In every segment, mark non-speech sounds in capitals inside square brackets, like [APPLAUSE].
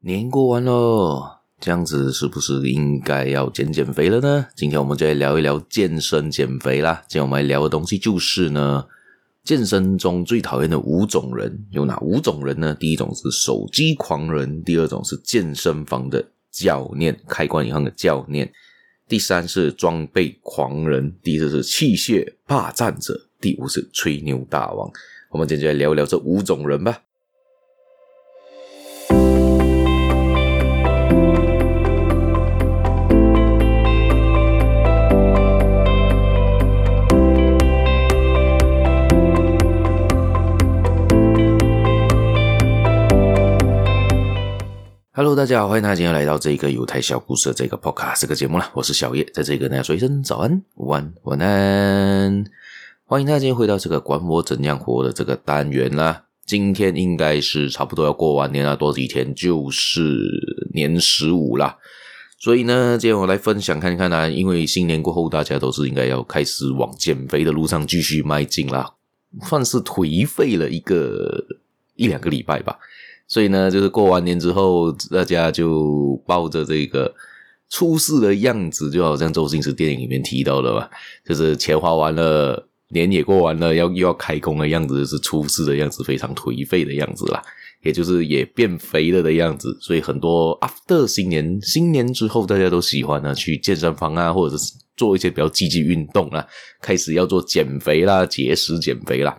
年过完喽，这样子是不是应该要减减肥了呢？今天我们就来聊一聊健身减肥啦。今天我们来聊的东西就是呢，健身中最讨厌的五种人有哪五种人呢？第一种是手机狂人，第二种是健身房的教练，开关以后的教练，第三是装备狂人，第四是器械霸占者，第五是吹牛大王。我们今天就来聊一聊这五种人吧。Hello，大家好，欢迎大家今天来到这个犹太小故事的这个 Podcast 这个节目啦。我是小叶，在这里跟大家说一声早安、午安、晚安。欢迎大家今天回到这个管我怎样活的这个单元啦。今天应该是差不多要过完年了，多几天就是年十五啦。所以呢，今天我来分享看看啊，因为新年过后大家都是应该要开始往减肥的路上继续迈进啦，算是颓废了一个一两个礼拜吧。所以呢，就是过完年之后，大家就抱着这个出世的样子，就好像周星驰电影里面提到的吧，就是钱花完了，年也过完了，要又要开工的样子，是出世的样子，非常颓废的样子啦，也就是也变肥了的样子。所以很多 after 新年，新年之后，大家都喜欢呢去健身房啊，或者是做一些比较积极运动啊，开始要做减肥啦，节食减肥啦。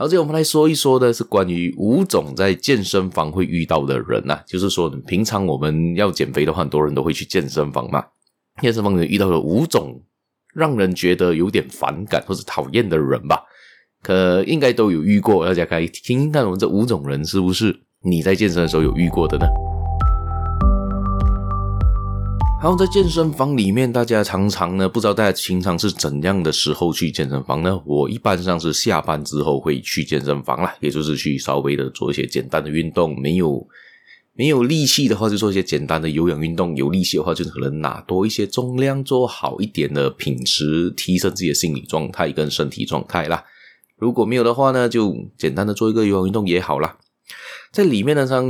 好，接着我们来说一说的是关于五种在健身房会遇到的人呐、啊，就是说，平常我们要减肥的话，很多人都会去健身房嘛。健身房里遇到了五种让人觉得有点反感或者讨厌的人吧，可应该都有遇过。大家可以听听看，我们这五种人是不是你在健身的时候有遇过的呢？然后在健身房里面，大家常常呢，不知道大家平常是怎样的时候去健身房呢？我一般上是下班之后会去健身房啦，也就是去稍微的做一些简单的运动。没有没有力气的话，就做一些简单的有氧运动；有力气的话，就可能拿多一些重量，做好一点的品质，提升自己的心理状态跟身体状态啦。如果没有的话呢，就简单的做一个有氧运动也好啦。在里面呢，上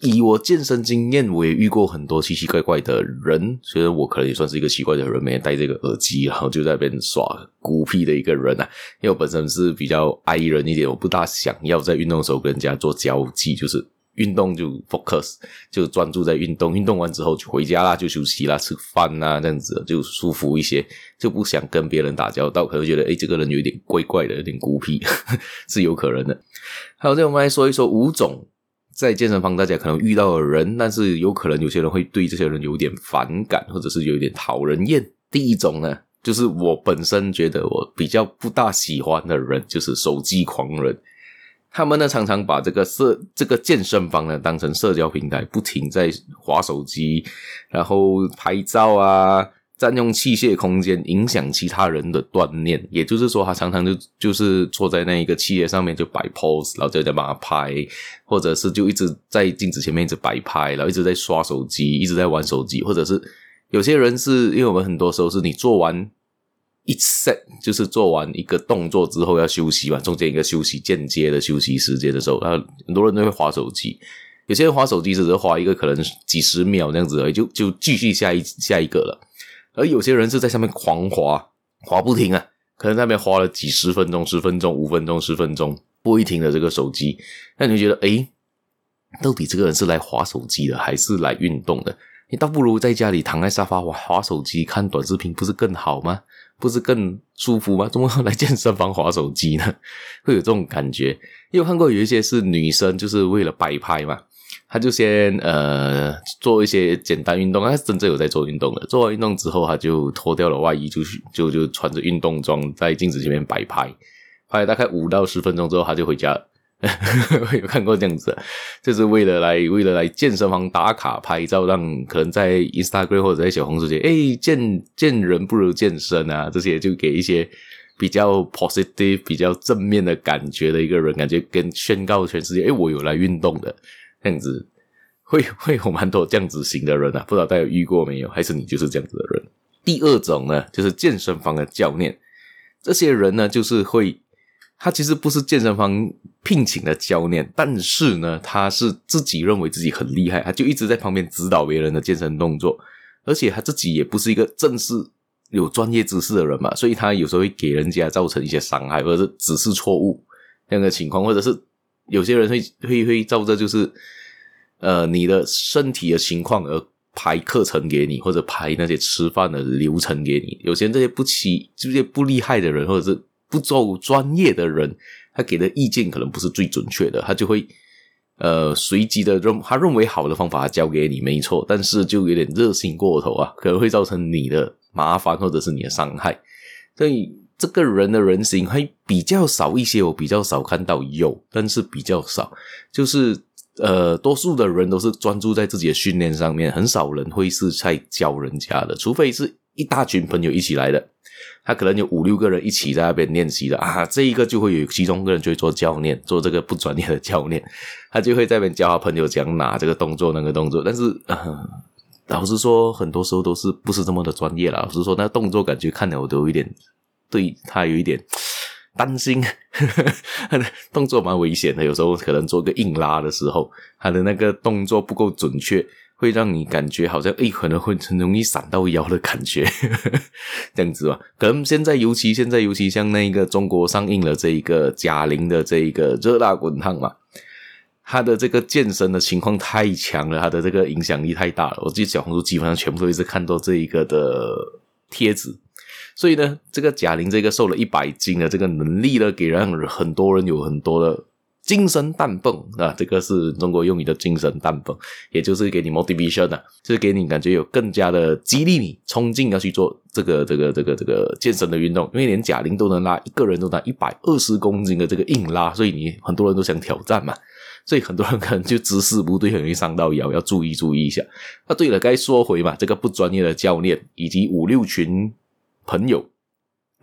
以我健身经验，我也遇过很多奇奇怪怪的人。所以我可能也算是一个奇怪的人，每天戴这个耳机，然后就在那边耍孤僻的一个人啊。因为我本身是比较 I 人一点，我不大想要在运动的时候跟人家做交际，就是。运动就 focus，就专注在运动。运动完之后就回家啦，就休息啦，吃饭呐，这样子就舒服一些，就不想跟别人打交道。可能觉得，诶，这个人有点怪怪的，有点孤僻，[LAUGHS] 是有可能的。好，这我们来说一说五种在健身房大家可能遇到的人，但是有可能有些人会对这些人有点反感，或者是有点讨人厌。第一种呢，就是我本身觉得我比较不大喜欢的人，就是手机狂人。他们呢，常常把这个社这个健身房呢当成社交平台，不停在滑手机，然后拍照啊，占用器械空间，影响其他人的锻炼。也就是说，他常常就就是坐在那一个器械上面就摆 pose，然后就在帮他拍，或者是就一直在镜子前面一直摆拍，然后一直在刷手机，一直在玩手机，或者是有些人是因为我们很多时候是你做完。一 set 就是做完一个动作之后要休息嘛，中间一个休息间接的休息时间的时候，然后很多人都会划手机，有些人划手机只是划一个可能几十秒这样子而已，就就继续下一下一个了。而有些人是在上面狂滑，滑不停啊，可能在那边滑了几十分钟、十分钟、五分钟、十分钟不会停的这个手机，那你就觉得诶，到底这个人是来滑手机的还是来运动的？你倒不如在家里躺在沙发滑滑手机、看短视频，不是更好吗？不是更舒服吗？怎么来健身房滑手机呢？会有这种感觉。因为我看过有一些是女生，就是为了摆拍嘛，他就先呃做一些简单运动，他是真正有在做运动的。做完运动之后，他就脱掉了外衣，就就就穿着运动装在镜子前面摆拍，拍了大概五到十分钟之后，他就回家了。我 [LAUGHS] 有看过这样子，就是为了来为了来健身房打卡拍照，让可能在 Instagram 或者在小红书这些，诶，见见人不如健身啊，这些就给一些比较 positive、比较正面的感觉的一个人，感觉跟宣告全世界，诶，我有来运动的这样子，会 [LAUGHS] 会有蛮多这样子型的人啊，不知道大家有遇过没有？还是你就是这样子的人？第二种呢，就是健身房的教练，这些人呢，就是会。他其实不是健身房聘请的教练，但是呢，他是自己认为自己很厉害，他就一直在旁边指导别人的健身动作，而且他自己也不是一个正式有专业知识的人嘛，所以他有时候会给人家造成一些伤害，或者是指示错误这样的情况，或者是有些人会会会照着就是呃你的身体的情况而排课程给你，或者排那些吃饭的流程给你。有些这些不起这些不厉害的人，或者是。不走专业的人，他给的意见可能不是最准确的，他就会呃随机的认他认为好的方法，他教给你没错，但是就有点热心过头啊，可能会造成你的麻烦或者是你的伤害。所以这个人的人形还比较少一些，我比较少看到有，但是比较少，就是呃多数的人都是专注在自己的训练上面，很少人会是在教人家的，除非是一大群朋友一起来的。他可能有五六个人一起在那边练习的啊，这一个就会有其中一个人就会做教练，做这个不专业的教练，他就会在那边教他朋友讲哪这个动作那个动作，但是呃，老实说，很多时候都是不是这么的专业啦。老实说，那动作感觉看了我都有一点对他有一点担心，呵呵，他的动作蛮危险的，有时候可能做个硬拉的时候，他的那个动作不够准确。会让你感觉好像诶，可能会很容易闪到腰的感觉，[LAUGHS] 这样子吧。可能现在尤其现在尤其像那个中国上映了这一个贾玲的这一个热辣滚烫嘛，他的这个健身的情况太强了，他的这个影响力太大了。我记得小红书基本上全部都一直看到这一个的贴纸，所以呢，这个贾玲这个瘦了一百斤的这个能力呢，给让很多人有很多的。精神弹蹦啊，这个是中国用语的精神弹蹦，也就是给你 motivation 的，就是给你感觉有更加的激励你冲劲要去做这个这个这个这个健身的运动。因为连贾玲都能拉一个人都拿一百二十公斤的这个硬拉，所以你很多人都想挑战嘛。所以很多人可能就姿势不对，很容易伤到腰，要注意注意一下。那对了，该说回嘛，这个不专业的教练以及五六群朋友。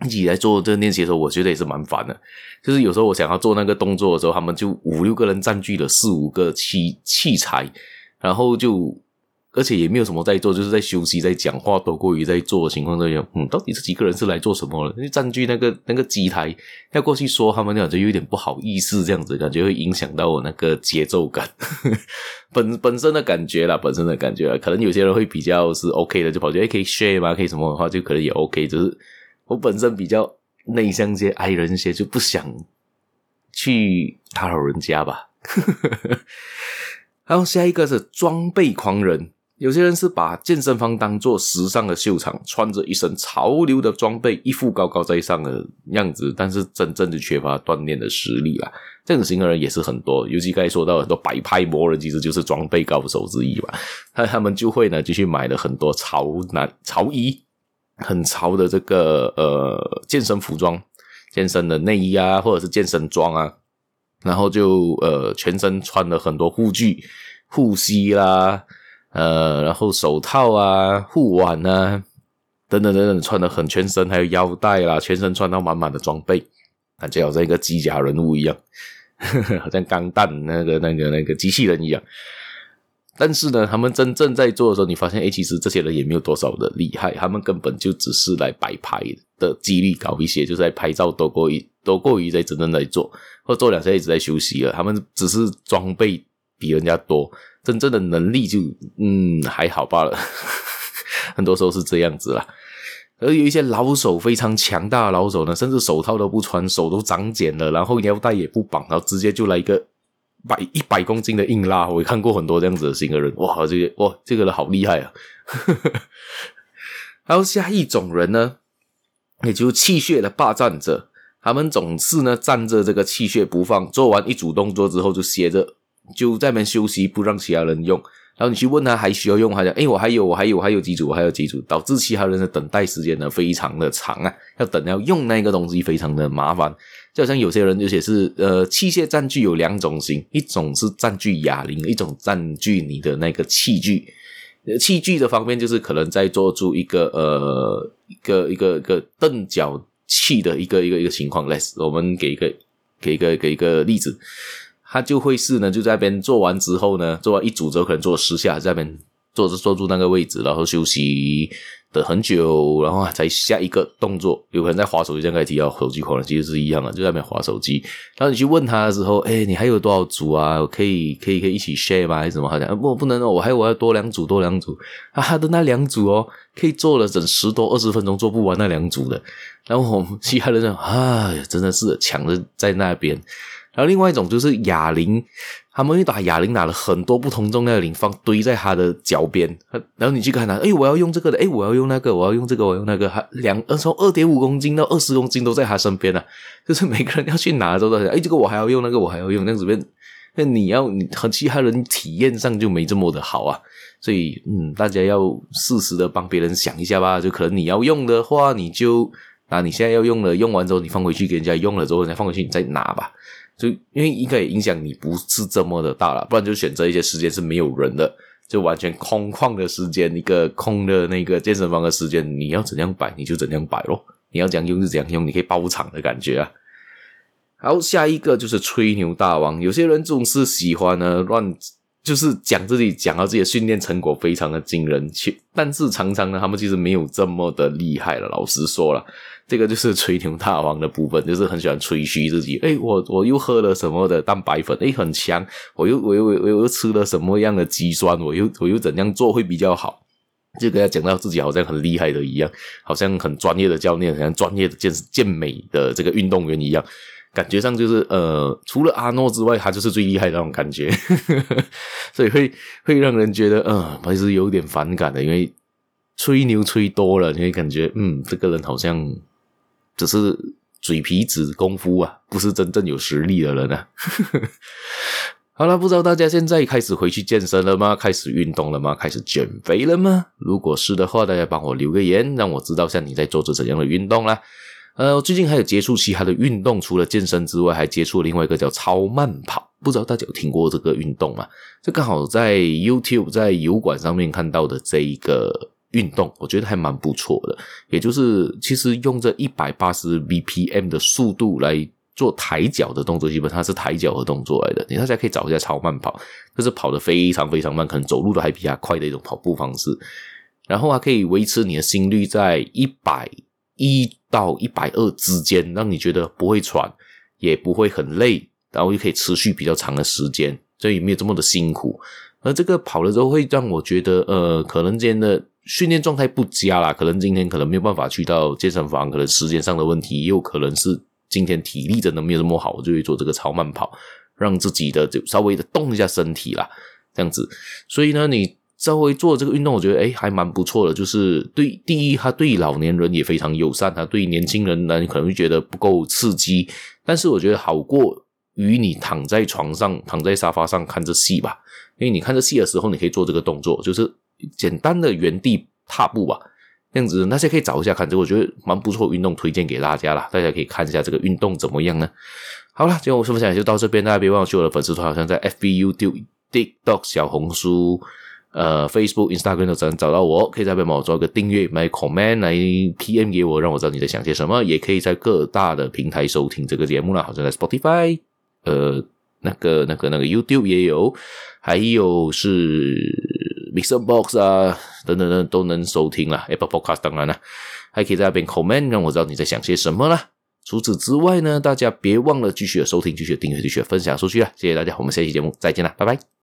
一起来做这个练习的时候，我觉得也是蛮烦的。就是有时候我想要做那个动作的时候，他们就五六个人占据了四五个器器材，然后就而且也没有什么在做，就是在休息、在讲话，多过于在做的情况这样。嗯，到底这几个人是来做什么了？就占据那个那个机台，要过去说他们，感觉有点不好意思，这样子感觉会影响到我那个节奏感，本 [LAUGHS] 本身的感觉啦，本身的感觉啦。可能有些人会比较是 OK 的，就跑去诶可以 share 吗？可以什么的话，就可能也 OK，就是。我本身比较内向些、爱人些，就不想去打扰人家吧。[LAUGHS] 然后下一个是装备狂人，有些人是把健身房当做时尚的秀场，穿着一身潮流的装备，一副高高在上的样子，但是真正的缺乏锻炼的实力啦。这种型的人也是很多，尤其刚才说到很多摆拍魔人，其实就是装备高手之一吧。那他们就会呢，就去买了很多潮男潮衣。[LAUGHS] 很潮的这个呃健身服装、健身的内衣啊，或者是健身装啊，然后就呃全身穿了很多护具、护膝啦，呃，然后手套啊、护腕啊，等等等等，穿的很全身，还有腰带啦，全身穿到满满的装备，感觉好像一个机甲人物一样，呵 [LAUGHS] 呵好像钢弹那个那个那个机器人一样。但是呢，他们真正在做的时候，你发现，诶，其实这些人也没有多少的厉害，他们根本就只是来摆拍的几率高一些，就是在拍照多过于多过于在真正在做，或做两下一直在休息了。他们只是装备比人家多，真正的能力就嗯还好罢了。[LAUGHS] 很多时候是这样子啦。而有一些老手非常强大的老手呢，甚至手套都不穿，手都长茧了，然后腰带也不绑，然后直接就来一个。百一百公斤的硬拉，我看过很多这样子的型的人，哇，这个哇，这个人好厉害啊！[LAUGHS] 还有下一种人呢，也就是气血的霸占者，他们总是呢占着这个气血不放，做完一组动作之后就歇着，就在那边休息，不让其他人用。然后你去问他还需要用，他讲，诶，我还有，我还有，我还有几组，我还有几组，导致其他人的等待时间呢非常的长啊，要等要用那个东西非常的麻烦。就好像有些人，而且是呃，器械占据有两种型，一种是占据哑铃，一种占据你的那个器具。器具的方面，就是可能在做出一个呃一个一个一个蹬脚器的一个一个一个情况。来，我们给一个给一个给一个例子，他就会是呢，就在那边做完之后呢，做完一组之后，可能做十下，在那边坐着坐住那个位置，然后休息。等很久，然后才下一个动作，有可能在划手机，刚才提到手机可能其实是一样的，就在那边划手机。然后你去问他的时候，哎，你还有多少组啊？可以可以可以一起 share 吗？还是什么？好像不不能哦，我还有我要多两组，多两组。啊，他的那两组哦，可以做了整十多二十分钟做不完那两组的。然后我们其他人说，哎，真的是抢着在那边。然后另外一种就是哑铃。他们会把哑铃拿了很多不同重量的铃放堆在他的脚边，然后你去看他，诶，我要用这个的，诶，我要用那个，我要用这个，我要用那个，两从二点五公斤到二十公斤都在他身边啊，[LAUGHS] 就是每个人要去拿的时候都，诶，这个我还要用，那个我还要用，这样子变，那你要你和其他人体验上就没这么的好啊，所以嗯，大家要适时的帮别人想一下吧，就可能你要用的话，你就拿你现在要用的，用完之后你放回去给人家用了之后，再放回去你再拿吧。就因为应该也影响你不是这么的大了，不然就选择一些时间是没有人的，就完全空旷的时间，一个空的那个健身房的时间，你要怎样摆你就怎样摆咯，你要怎样用就怎样用，你可以包场的感觉啊。好，下一个就是吹牛大王，有些人总是喜欢呢乱，就是讲自己讲到自己的训练成果非常的惊人，其但是常常呢他们其实没有这么的厉害了，老实说了。这个就是吹牛大王的部分，就是很喜欢吹嘘自己。诶，我我又喝了什么的蛋白粉，诶，很强。我又我又我又吃了什么样的肌酸，我又我又怎样做会比较好？就跟他讲到自己好像很厉害的一样，好像很专业的教练，好像专业的健健美的这个运动员一样，感觉上就是呃，除了阿诺之外，他就是最厉害的那种感觉，[LAUGHS] 所以会会让人觉得呃，还是有点反感的，因为吹牛吹多了，你会感觉嗯，这个人好像。只是嘴皮子功夫啊，不是真正有实力的人啊。[LAUGHS] 好了，不知道大家现在开始回去健身了吗？开始运动了吗？开始减肥了吗？如果是的话，大家帮我留个言，让我知道像你在做着怎样的运动啦。呃，最近还有接触其他的运动，除了健身之外，还接触另外一个叫超慢跑。不知道大家有听过这个运动吗？这刚好在 YouTube 在油管上面看到的这一个。运动我觉得还蛮不错的，也就是其实用这一百八十 BPM 的速度来做抬脚的动作，基本上是抬脚的动作来的。你大家可以找一下超慢跑，就是跑得非常非常慢，可能走路都还比较快的一种跑步方式。然后还可以维持你的心率在一百一到一百二之间，让你觉得不会喘，也不会很累，然后又可以持续比较长的时间，所以没有这么的辛苦。而这个跑了之后会让我觉得，呃，可能今天的。训练状态不佳啦，可能今天可能没有办法去到健身房，可能时间上的问题，也有可能是今天体力真的没有这么好，我就会做这个超慢跑，让自己的就稍微的动一下身体啦，这样子。所以呢，你稍微做这个运动，我觉得诶还蛮不错的。就是对第一，它对老年人也非常友善，它对年轻人呢，你可能会觉得不够刺激，但是我觉得好过于你躺在床上、躺在沙发上看着戏吧。因为你看着戏的时候，你可以做这个动作，就是。简单的原地踏步吧，这样子，那些可以找一下看，这我觉得蛮不错，运动推荐给大家啦，大家可以看一下这个运动怎么样呢？好了，今天我分享就到这边，大家别忘了去我的粉丝团，好像在 FB、YouTube、TikTok、小红书、呃 Facebook、Instagram 都能找到我，可以在那边帮我做一个订阅，买 comment 来 PM 给我，让我知道你在想些什么，也可以在各大的平台收听这个节目啦，好像在 Spotify，呃，那个、那个、那个 YouTube 也有，还有是。Mixer Box 啊，等等等都能收听啦。Apple Podcast 当然了，还可以在那边 comment，让我知道你在想些什么啦。除此之外呢，大家别忘了继续的收听，继续的订阅，继续的分享出去啊！谢谢大家，我们下期节目再见啦，拜拜。